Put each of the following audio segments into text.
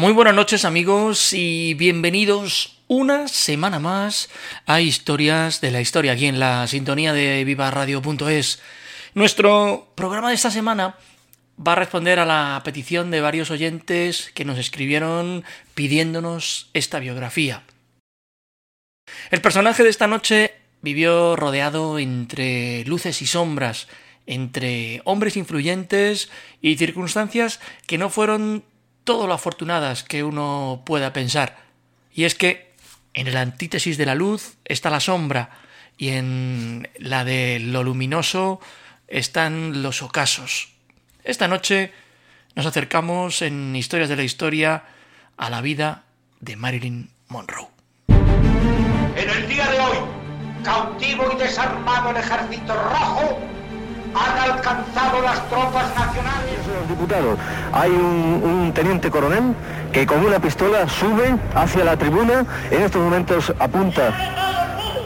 Muy buenas noches amigos y bienvenidos una semana más a Historias de la Historia aquí en la sintonía de vivaradio.es. Nuestro programa de esta semana va a responder a la petición de varios oyentes que nos escribieron pidiéndonos esta biografía. El personaje de esta noche vivió rodeado entre luces y sombras, entre hombres influyentes y circunstancias que no fueron todo lo afortunadas que uno pueda pensar. Y es que en el antítesis de la luz está la sombra y en la de lo luminoso están los ocasos. Esta noche nos acercamos en Historias de la Historia a la vida de Marilyn Monroe. En el día de hoy, cautivo y desarmado el ejército rojo han alcanzado las tropas nacionales. Los diputados, hay un, un, teniente coronel que con una pistola sube hacia la tribuna, en estos momentos apunta.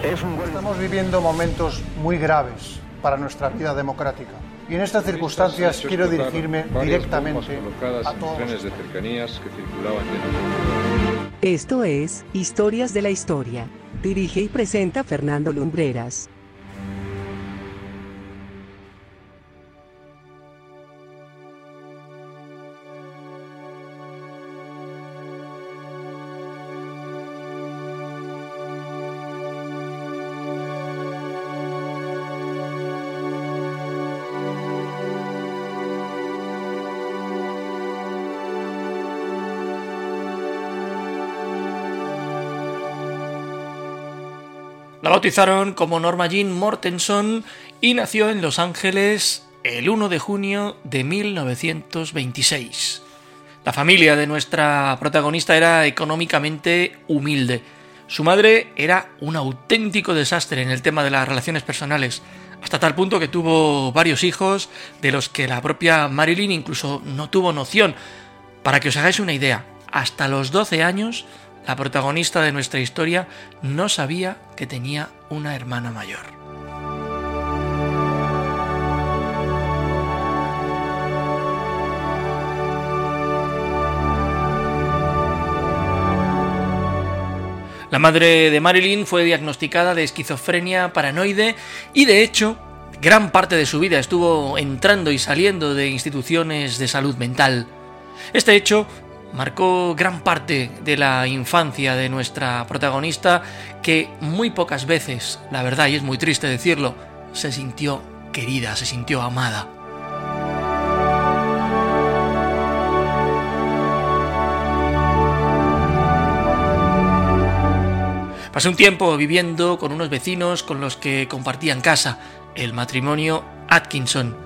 Es un... Estamos viviendo momentos muy graves para nuestra vida democrática. Y en estas circunstancias quiero dirigirme directamente a todos. trenes de cercanías que circulaban Esto es Historias de la Historia. Dirige y presenta Fernando Lumbreras. Como Norma Jean Mortenson y nació en Los Ángeles el 1 de junio de 1926. La familia de nuestra protagonista era económicamente humilde. Su madre era un auténtico desastre en el tema de las relaciones personales, hasta tal punto que tuvo varios hijos de los que la propia Marilyn incluso no tuvo noción. Para que os hagáis una idea, hasta los 12 años la protagonista de nuestra historia no sabía que tenía una hermana mayor. La madre de Marilyn fue diagnosticada de esquizofrenia paranoide y de hecho gran parte de su vida estuvo entrando y saliendo de instituciones de salud mental. Este hecho marcó gran parte de la infancia de nuestra protagonista que muy pocas veces, la verdad, y es muy triste decirlo, se sintió querida, se sintió amada. Pasé un tiempo viviendo con unos vecinos con los que compartían casa, el matrimonio Atkinson,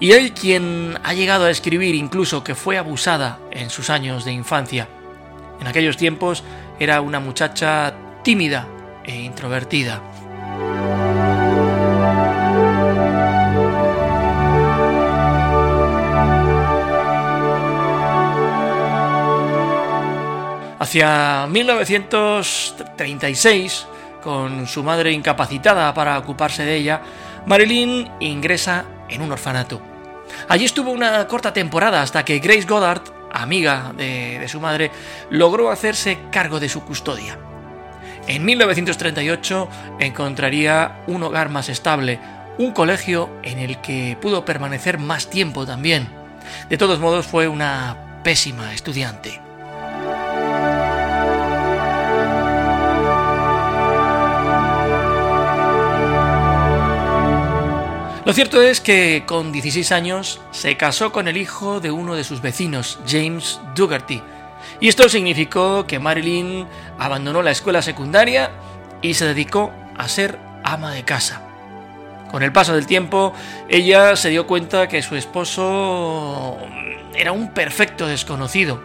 y hay quien ha llegado a escribir incluso que fue abusada en sus años de infancia. En aquellos tiempos era una muchacha tímida e introvertida. Hacia 1936, con su madre incapacitada para ocuparse de ella, Marilyn ingresa en un orfanato. Allí estuvo una corta temporada hasta que Grace Goddard, amiga de, de, su madre, logró hacerse cargo de su custodia. En 1938 encontraría un hogar más estable, un colegio en el que pudo permanecer más tiempo también. De todos modos fue una pésima estudiante. Lo cierto es que con 16 años se casó con el hijo de uno de sus vecinos, James Dougherty, y esto significó que Marilyn abandonó la escuela secundaria y se dedicó a ser ama de casa. Con el paso del tiempo, ella se dio cuenta que su esposo era un perfecto desconocido,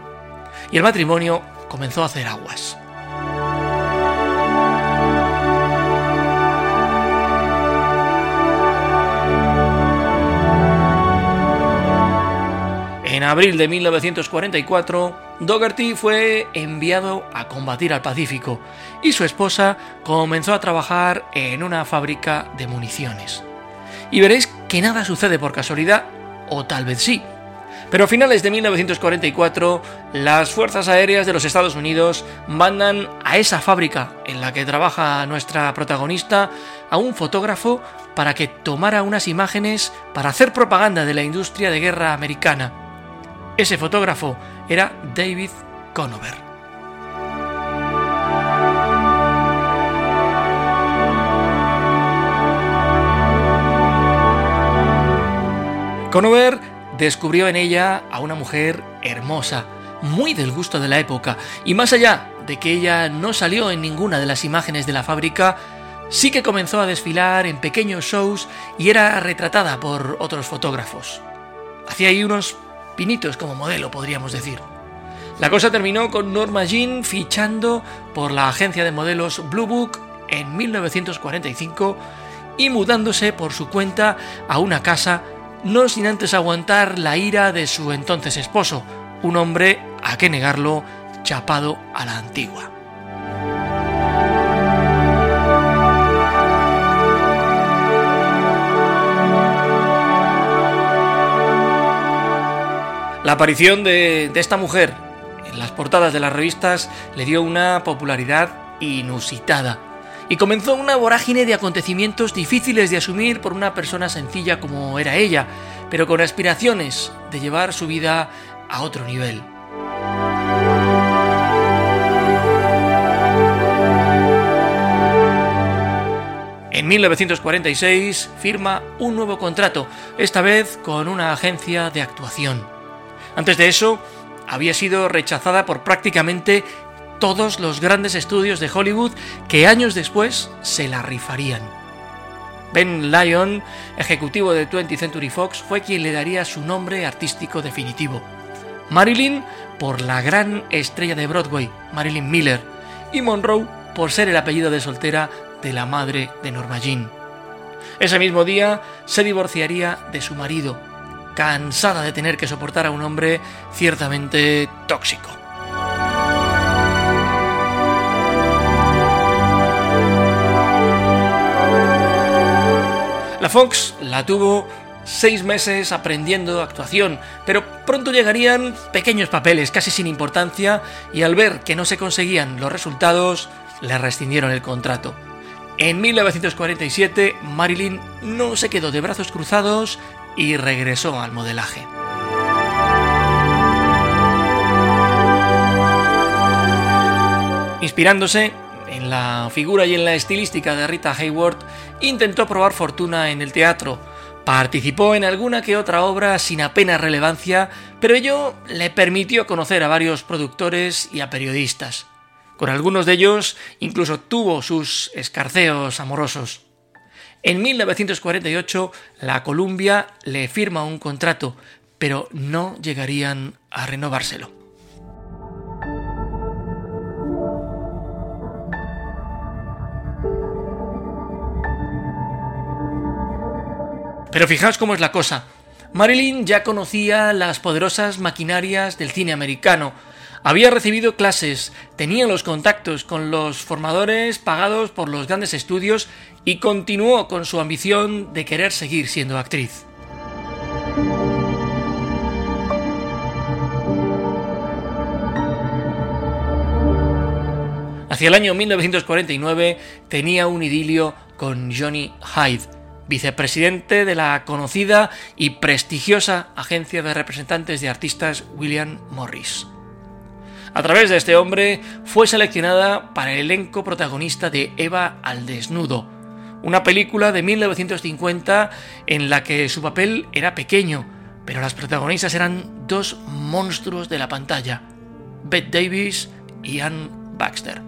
y el matrimonio comenzó a hacer aguas. En abril de 1944, Dougherty fue enviado a combatir al Pacífico y su esposa comenzó a trabajar en una fábrica de municiones. Y veréis que nada sucede por casualidad, o tal vez sí, Pero a finales de 1944, las Fuerzas Aéreas de los Estados Unidos mandan a esa fábrica en la que trabaja nuestra protagonista a un fotógrafo para que tomara unas imágenes para hacer propaganda de la industria de guerra americana. Ese fotógrafo era David Conover. Conover descubrió en ella a una mujer hermosa, muy del gusto de la época, y más allá de que ella no salió en ninguna de las imágenes de la fábrica, sí que comenzó a desfilar en pequeños shows y era retratada por otros fotógrafos. Hacía ahí unos pinitos como modelo, podríamos decir. La cosa terminó con Norma Jean fichando por la agencia de modelos Blue Book en 1945 y mudándose por su cuenta a una casa no sin antes aguantar la ira de su entonces esposo, un hombre, a qué negarlo, chapado a la antigua. La aparición de, esta mujer en las portadas de las revistas le dio una popularidad inusitada y comenzó una vorágine de acontecimientos difíciles de asumir por una persona sencilla como era ella, pero con aspiraciones de llevar su vida a otro nivel. En 1946 firma un nuevo contrato, esta vez con una agencia de actuación. Antes de eso, había sido rechazada por prácticamente todos los grandes estudios de Hollywood que años después se la rifarían. Ben Lyon, ejecutivo de 20th Century Fox, fue quien le daría su nombre artístico definitivo. Marilyn por la gran estrella de Broadway, Marilyn Miller, y Monroe por ser el apellido de soltera de la madre de Norma Jean. Ese mismo día se divorciaría de su marido, cansada de tener que soportar a un hombre ciertamente tóxico. La Fox la tuvo seis meses aprendiendo actuación, pero pronto llegarían pequeños papeles casi sin importancia y al ver que no se conseguían los resultados, le rescindieron el contrato. En 1947, Marilyn no se quedó de brazos cruzados y regresó al modelaje. Inspirándose en la figura y en la estilística de Rita Hayworth, intentó probar fortuna en el teatro. Participó en alguna que otra obra sin apenas relevancia, pero ello le permitió conocer a varios productores y a periodistas. Con algunos de ellos incluso tuvo sus escarceos amorosos. En 1948 la Columbia le firma un contrato, pero no llegarían a renovárselo. Pero fijaos cómo es la cosa. Marilyn ya conocía las poderosas maquinarias del cine americano, había recibido clases, tenía los contactos con los formadores pagados por los grandes estudios y continuó con su ambición de querer seguir siendo actriz. Hacia el año 1949 tenía un idilio con Johnny Hyde, vicepresidente de la conocida y prestigiosa agencia de representantes de artistas William Morris. A través de este hombre fue seleccionada para el elenco protagonista de Eva al desnudo, una película de 1950 en la que su papel era pequeño, pero las protagonistas eran dos monstruos de la pantalla, Bette Davis y Ann Baxter.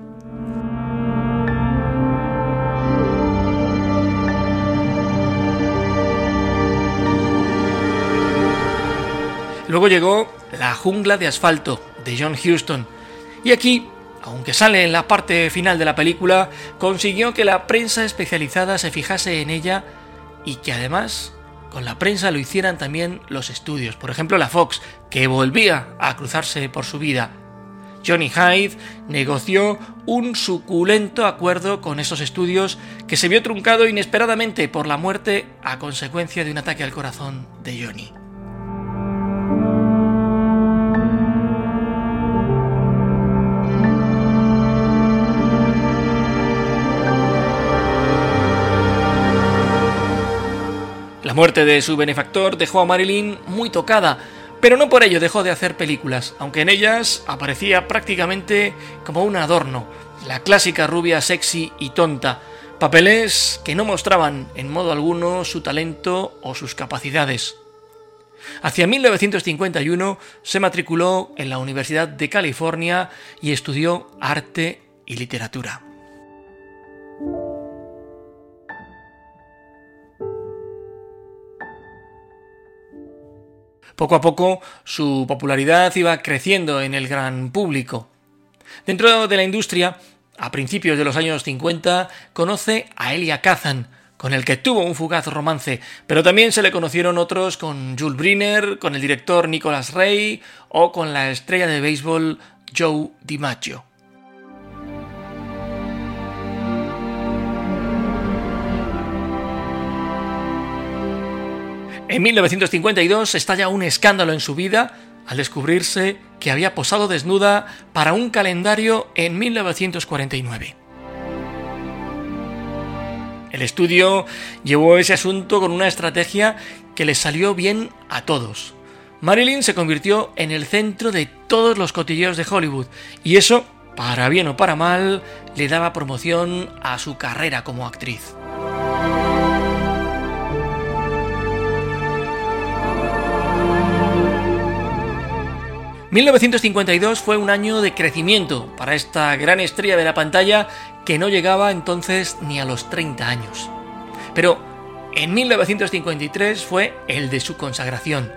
Luego llegó La jungla de asfalto de John Huston. Y aquí, aunque sale en la parte final de la película, consiguió que la prensa especializada se fijase en ella y que además con la prensa lo hicieran también los estudios, por ejemplo la Fox, que volvía a cruzarse por su vida. Johnny Hyde negoció un suculento acuerdo con esos estudios que se vio truncado inesperadamente por la muerte a consecuencia de un ataque al corazón de Johnny. Muerte de su benefactor dejó a Marilyn muy tocada, pero no por ello dejó de hacer películas, aunque en ellas aparecía prácticamente como un adorno, la clásica rubia sexy y tonta, papeles que no mostraban en modo alguno su talento o sus capacidades. Hacia 1951 se matriculó en la Universidad de California y estudió arte y literatura. Poco a poco su popularidad iba creciendo en el gran público. Dentro de la industria, a principios de los años 50, conoce a Elia Kazan, con el que tuvo un fugaz romance, pero también se le conocieron otros con Jules Briner, con el director Nicholas Ray o con la estrella de béisbol Joe DiMaggio. En 1952 estalla un escándalo en su vida al descubrirse que había posado desnuda para un calendario en 1949. El estudio llevó ese asunto con una estrategia que le salió bien a todos. Marilyn se convirtió en el centro de todos los cotilleos de Hollywood y eso, para bien o para mal, le daba promoción a su carrera como actriz. 1952 fue un año de crecimiento para esta gran estrella de la pantalla que no llegaba entonces ni a los 30 años. Pero en 1953 fue el de su consagración.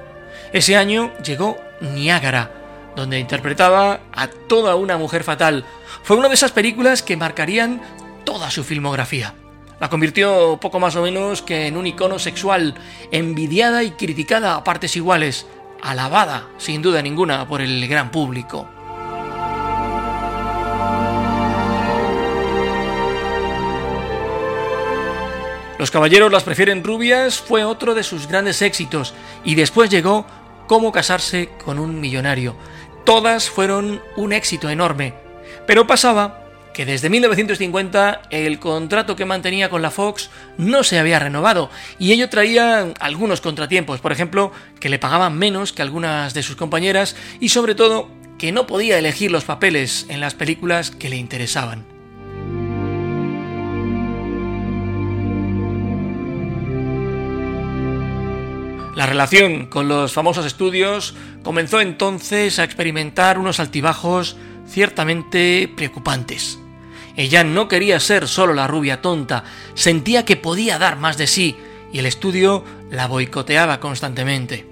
Ese año llegó Niágara, donde interpretaba a toda una mujer fatal. Fue una de esas películas que marcarían toda su filmografía. La convirtió poco más o menos que en un icono sexual, envidiada y criticada a partes iguales, alabada, sin duda ninguna, por el gran público. Los caballeros las prefieren rubias fue otro de sus grandes éxitos y después llegó Cómo casarse con un millonario. Todas fueron un éxito enorme, pero pasaba que desde 1950 el contrato que mantenía con la Fox no se había renovado y ello traía algunos contratiempos, por ejemplo, que le pagaban menos que algunas de sus compañeras y sobre todo que no podía elegir los papeles en las películas que le interesaban. La relación con los famosos estudios comenzó entonces a experimentar unos altibajos ciertamente preocupantes. Ella no quería ser solo la rubia tonta, sentía que podía dar más de sí y el estudio la boicoteaba constantemente.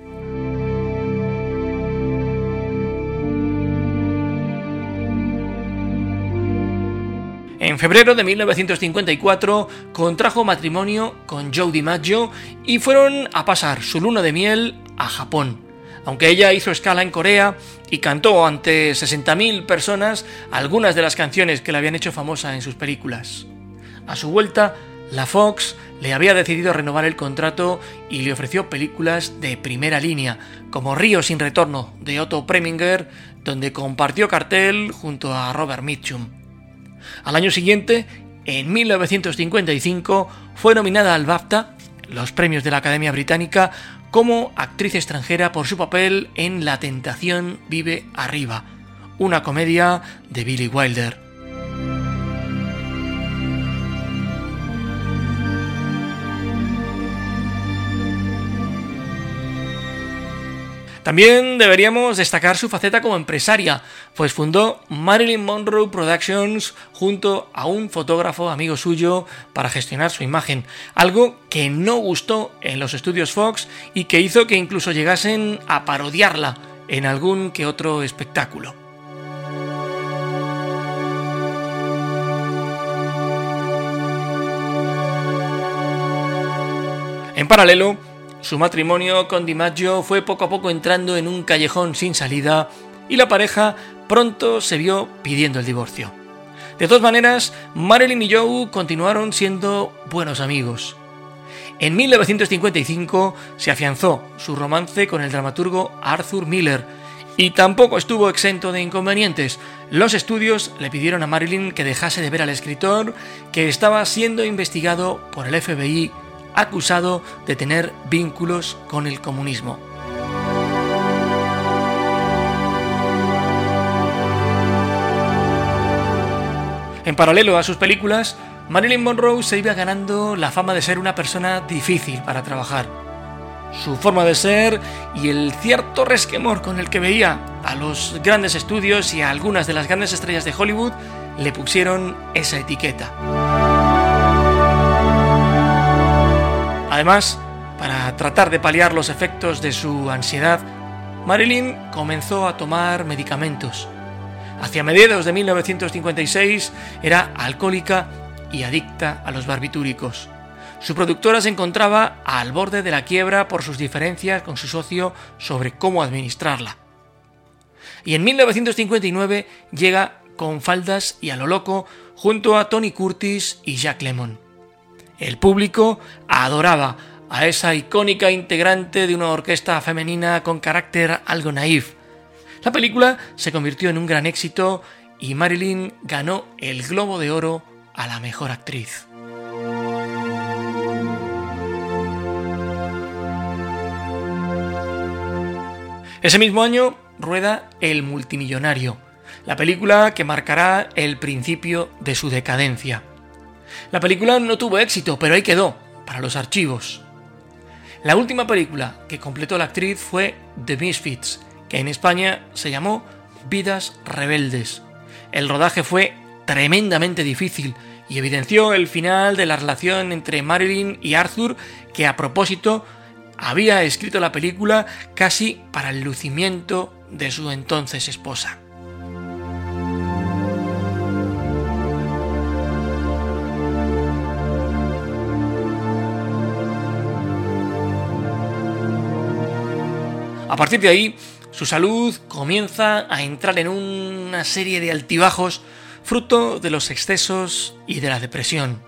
En febrero de 1954 contrajo matrimonio con Joe DiMaggio y fueron a pasar su luna de miel a Japón. Aunque ella hizo escala en Corea y cantó ante 60.000 personas algunas de las canciones que le habían hecho famosa en sus películas. A su vuelta, la Fox le había decidido renovar el contrato y le ofreció películas de primera línea, como Río sin retorno de Otto Preminger, donde compartió cartel junto a Robert Mitchum. Al año siguiente, en 1955, fue nominada al BAFTA, los premios de la Academia Británica, como actriz extranjera por su papel en La tentación vive arriba, una comedia de Billy Wilder. También deberíamos destacar su faceta como empresaria, pues fundó Marilyn Monroe Productions junto a un fotógrafo amigo suyo para gestionar su imagen, algo que no gustó en los estudios Fox y que hizo que incluso llegasen a parodiarla en algún que otro espectáculo. En paralelo, su matrimonio con DiMaggio fue poco a poco entrando en un callejón sin salida y la pareja pronto se vio pidiendo el divorcio. De todas maneras, Marilyn y Joe continuaron siendo buenos amigos. En 1955 se afianzó su romance con el dramaturgo Arthur Miller y tampoco estuvo exento de inconvenientes. Los estudios le pidieron a Marilyn que dejase de ver al escritor que estaba siendo investigado por el FBI acusado de tener vínculos con el comunismo. En paralelo a sus películas, Marilyn Monroe se iba ganando la fama de ser una persona difícil para trabajar. Su forma de ser y el cierto resquemor con el que veía a los grandes estudios y a algunas de las grandes estrellas de Hollywood le pusieron esa etiqueta. Además, para tratar de paliar los efectos de su ansiedad, Marilyn comenzó a tomar medicamentos. Hacia mediados de 1956 era alcohólica y adicta a los barbitúricos. Su productora se encontraba al borde de la quiebra por sus diferencias con su socio sobre cómo administrarla. Y en 1959 llega con faldas y a lo loco junto a Tony Curtis y Jack Lemmon. El público adoraba a esa icónica integrante de una orquesta femenina con carácter algo naif, la película se convirtió en un gran éxito y Marilyn ganó el Globo de Oro a la mejor actriz. Ese mismo año rueda El multimillonario, la película que marcará el principio de su decadencia. La película no tuvo éxito, pero ahí quedó, para los archivos. La última película que completó la actriz fue The Misfits, que en España se llamó Vidas Rebeldes. El rodaje fue tremendamente difícil y evidenció el final de la relación entre Marilyn y Arthur, que a propósito había escrito la película casi para el lucimiento de su entonces esposa. A partir de ahí, su salud comienza a entrar en una serie de altibajos fruto de los excesos y de la depresión.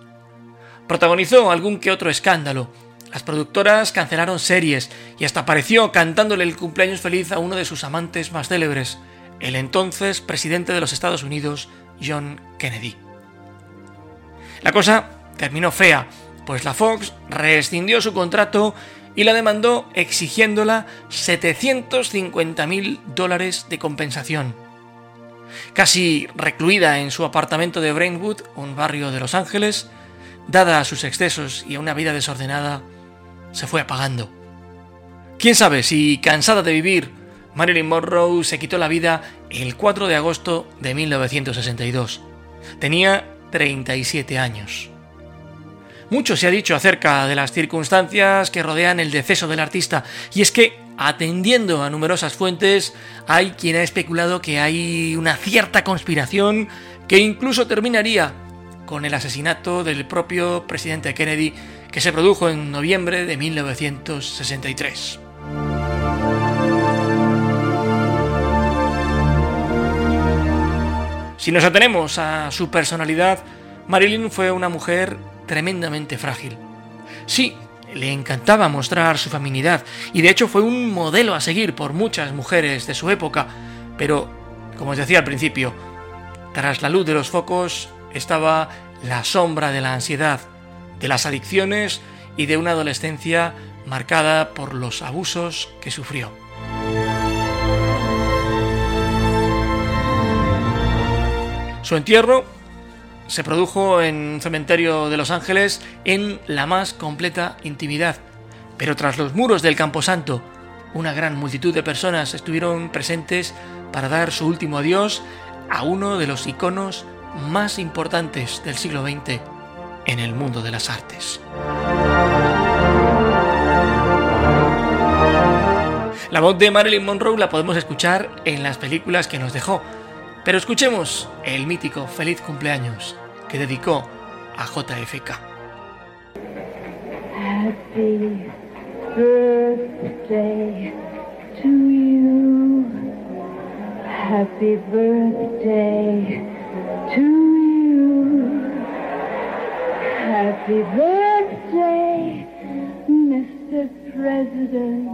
Protagonizó algún que otro escándalo. Las productoras cancelaron series y hasta apareció cantándole el cumpleaños feliz a uno de sus amantes más célebres, el entonces presidente de los Estados Unidos, John Kennedy. La cosa terminó fea, pues la Fox rescindió su contrato y la demandó exigiéndola 750 mil dólares de compensación. Casi recluida en su apartamento de Brainwood, un barrio de Los Ángeles, dada a sus excesos y a una vida desordenada, se fue apagando. Quién sabe si, cansada de vivir, Marilyn Monroe se quitó la vida el 4 de agosto de 1962. Tenía 37 años. Mucho se ha dicho acerca de las circunstancias que rodean el deceso del artista, y es que, atendiendo a numerosas fuentes, hay quien ha especulado que hay una cierta conspiración que incluso terminaría con el asesinato del propio presidente Kennedy que se produjo en noviembre de 1963. Si nos atenemos a su personalidad, Marilyn fue una mujer tremendamente frágil. Sí, le encantaba mostrar su feminidad y de hecho fue un modelo a seguir por muchas mujeres de su época, pero, como os decía al principio, tras la luz de los focos estaba la sombra de la ansiedad, de las adicciones y de una adolescencia marcada por los abusos que sufrió. Su entierro se produjo en un cementerio de Los Ángeles en la más completa intimidad. Pero tras los muros del Camposanto, una gran multitud de personas estuvieron presentes para dar su último adiós a uno de los iconos más importantes del siglo XX en el mundo de las artes. La voz de Marilyn Monroe la podemos escuchar en las películas que nos dejó, pero escuchemos el mítico Feliz cumpleaños que dedicó a JFK. Happy birthday to you. Happy birthday to you. Happy birthday, Mr. President.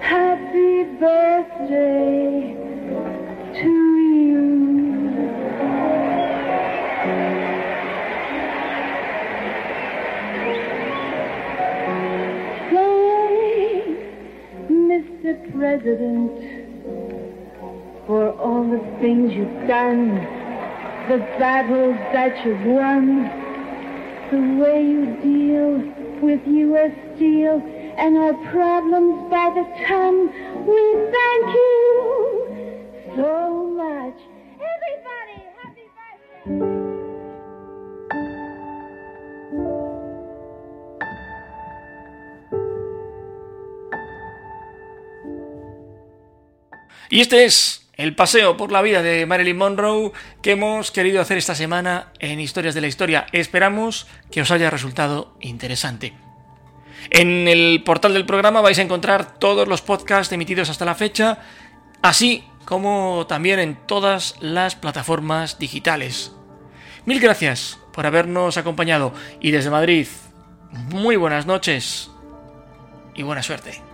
Happy birthday President, for all the things you've done, the battles that you've won, the way you deal with U.S. Steel and our problems by the ton. We thank you so much. Y este es el paseo por la vida de Marilyn Monroe que hemos querido hacer esta semana en Historias de la Historia. Esperamos que os haya resultado interesante. En el portal del programa vais a encontrar todos los podcasts emitidos hasta la fecha, así como también en todas las plataformas digitales. Mil gracias por habernos acompañado y desde Madrid, muy buenas noches y buena suerte.